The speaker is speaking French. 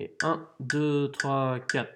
Et 1, 2, 3, 4.